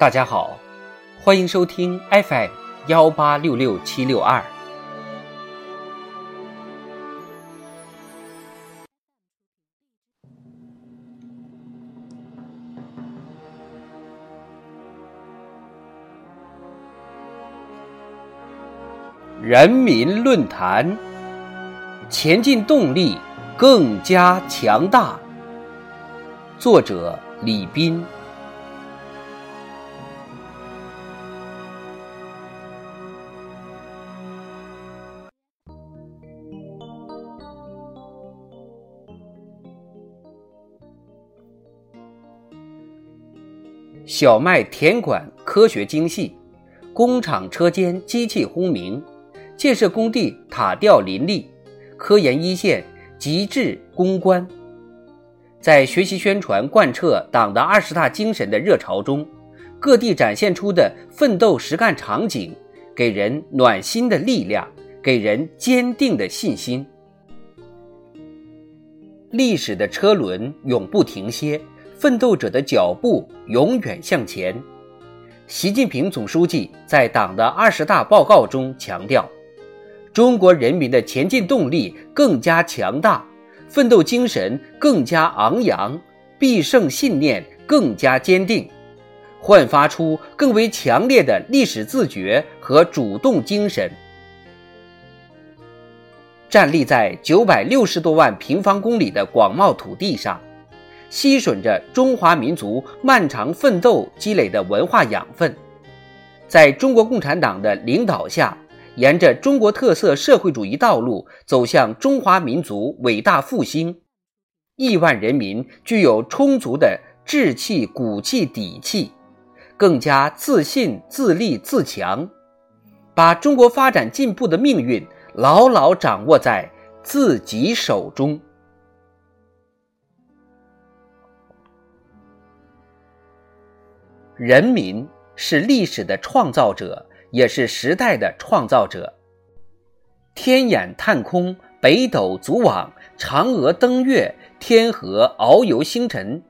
大家好，欢迎收听 FM 幺八六六七六二。人民论坛，前进动力更加强大。作者：李斌。小麦田管科学精细，工厂车间机器轰鸣，建设工地塔吊林立，科研一线极致攻关。在学习宣传贯彻党的二十大精神的热潮中，各地展现出的奋斗实干场景，给人暖心的力量，给人坚定的信心。历史的车轮永不停歇。奋斗者的脚步永远向前。习近平总书记在党的二十大报告中强调：中国人民的前进动力更加强大，奋斗精神更加昂扬，必胜信念更加坚定，焕发出更为强烈的历史自觉和主动精神。站立在九百六十多万平方公里的广袤土地上。吸吮着中华民族漫长奋斗积累的文化养分，在中国共产党的领导下，沿着中国特色社会主义道路走向中华民族伟大复兴。亿万人民具有充足的志气、骨气、底气，更加自信、自立、自强，把中国发展进步的命运牢牢掌握在自己手中。人民是历史的创造者，也是时代的创造者。天眼探空，北斗组网，嫦娥登月，天河遨游星辰，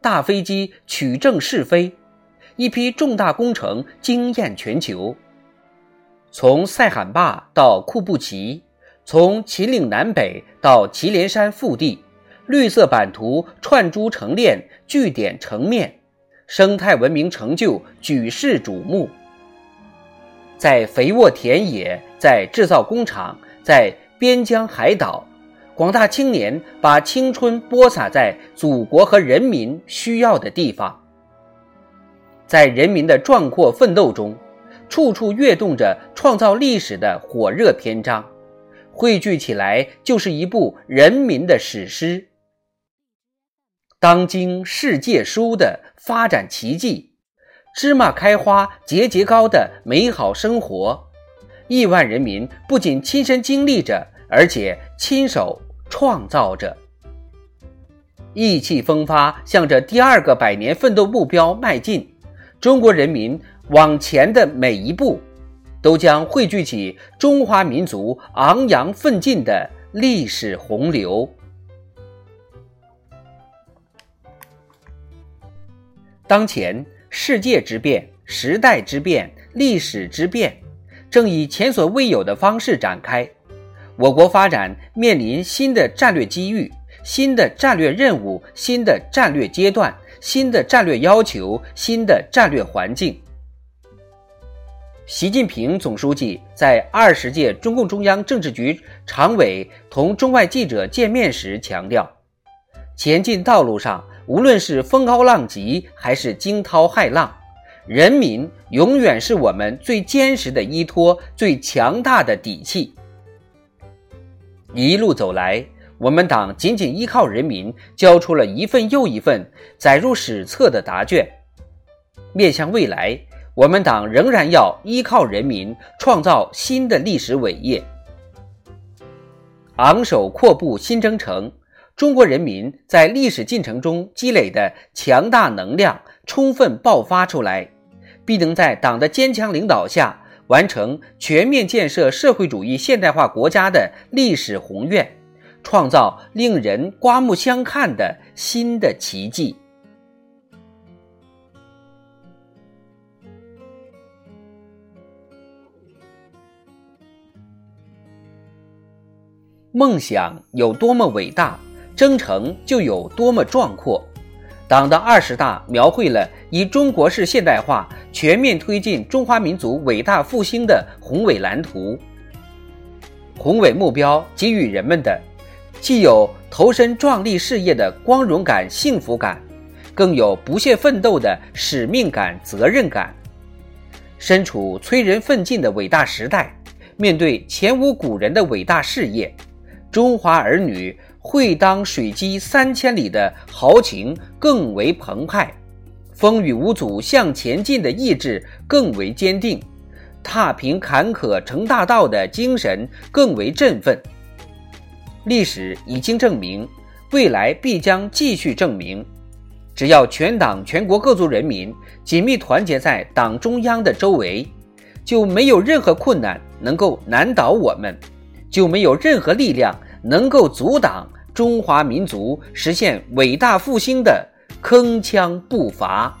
大飞机取证试飞，一批重大工程惊艳全球。从塞罕坝到库布齐，从秦岭南北到祁连山腹地，绿色版图串珠成链，聚点成面。生态文明成就举世瞩目，在肥沃田野，在制造工厂，在边疆海岛，广大青年把青春播撒在祖国和人民需要的地方。在人民的壮阔奋斗中，处处跃动着创造历史的火热篇章，汇聚起来就是一部人民的史诗。当今世界书的发展奇迹，芝麻开花节节高的美好生活，亿万人民不仅亲身经历着，而且亲手创造着，意气风发，向着第二个百年奋斗目标迈进。中国人民往前的每一步，都将汇聚起中华民族昂扬奋进的历史洪流。当前世界之变、时代之变、历史之变，正以前所未有的方式展开。我国发展面临新的战略机遇、新的战略任务、新的战略阶段、新的战略要求、新的战略环境。习近平总书记在二十届中共中央政治局常委同中外记者见面时强调：前进道路上。无论是风高浪急还是惊涛骇浪，人民永远是我们最坚实的依托、最强大的底气。一路走来，我们党紧紧依靠人民，交出了一份又一份载入史册的答卷。面向未来，我们党仍然要依靠人民，创造新的历史伟业，昂首阔步新征程。中国人民在历史进程中积累的强大能量充分爆发出来必能在党的坚强领导下完成全面建设社会主义现代化国家的历史宏愿创造令人刮目相看的新的奇迹。梦想有多么伟大征程就有多么壮阔。党的二十大描绘了以中国式现代化全面推进中华民族伟大复兴的宏伟蓝图。宏伟目标给予人们的，既有投身壮丽事业的光荣感、幸福感，更有不懈奋斗的使命感、责任感。身处催人奋进的伟大时代，面对前无古人的伟大事业，中华儿女会当水击三千里的豪情更为澎湃，风雨无阻向前进的意志更为坚定。踏平坎坷成大道的精神更为振奋。历史已经证明，未来必将继续证明。只要全党全国各族人民紧密团结在党中央的周围，就没有任何困难能够难倒我们，就没有任何力量能够阻挡中华民族实现伟大复兴的铿锵步伐。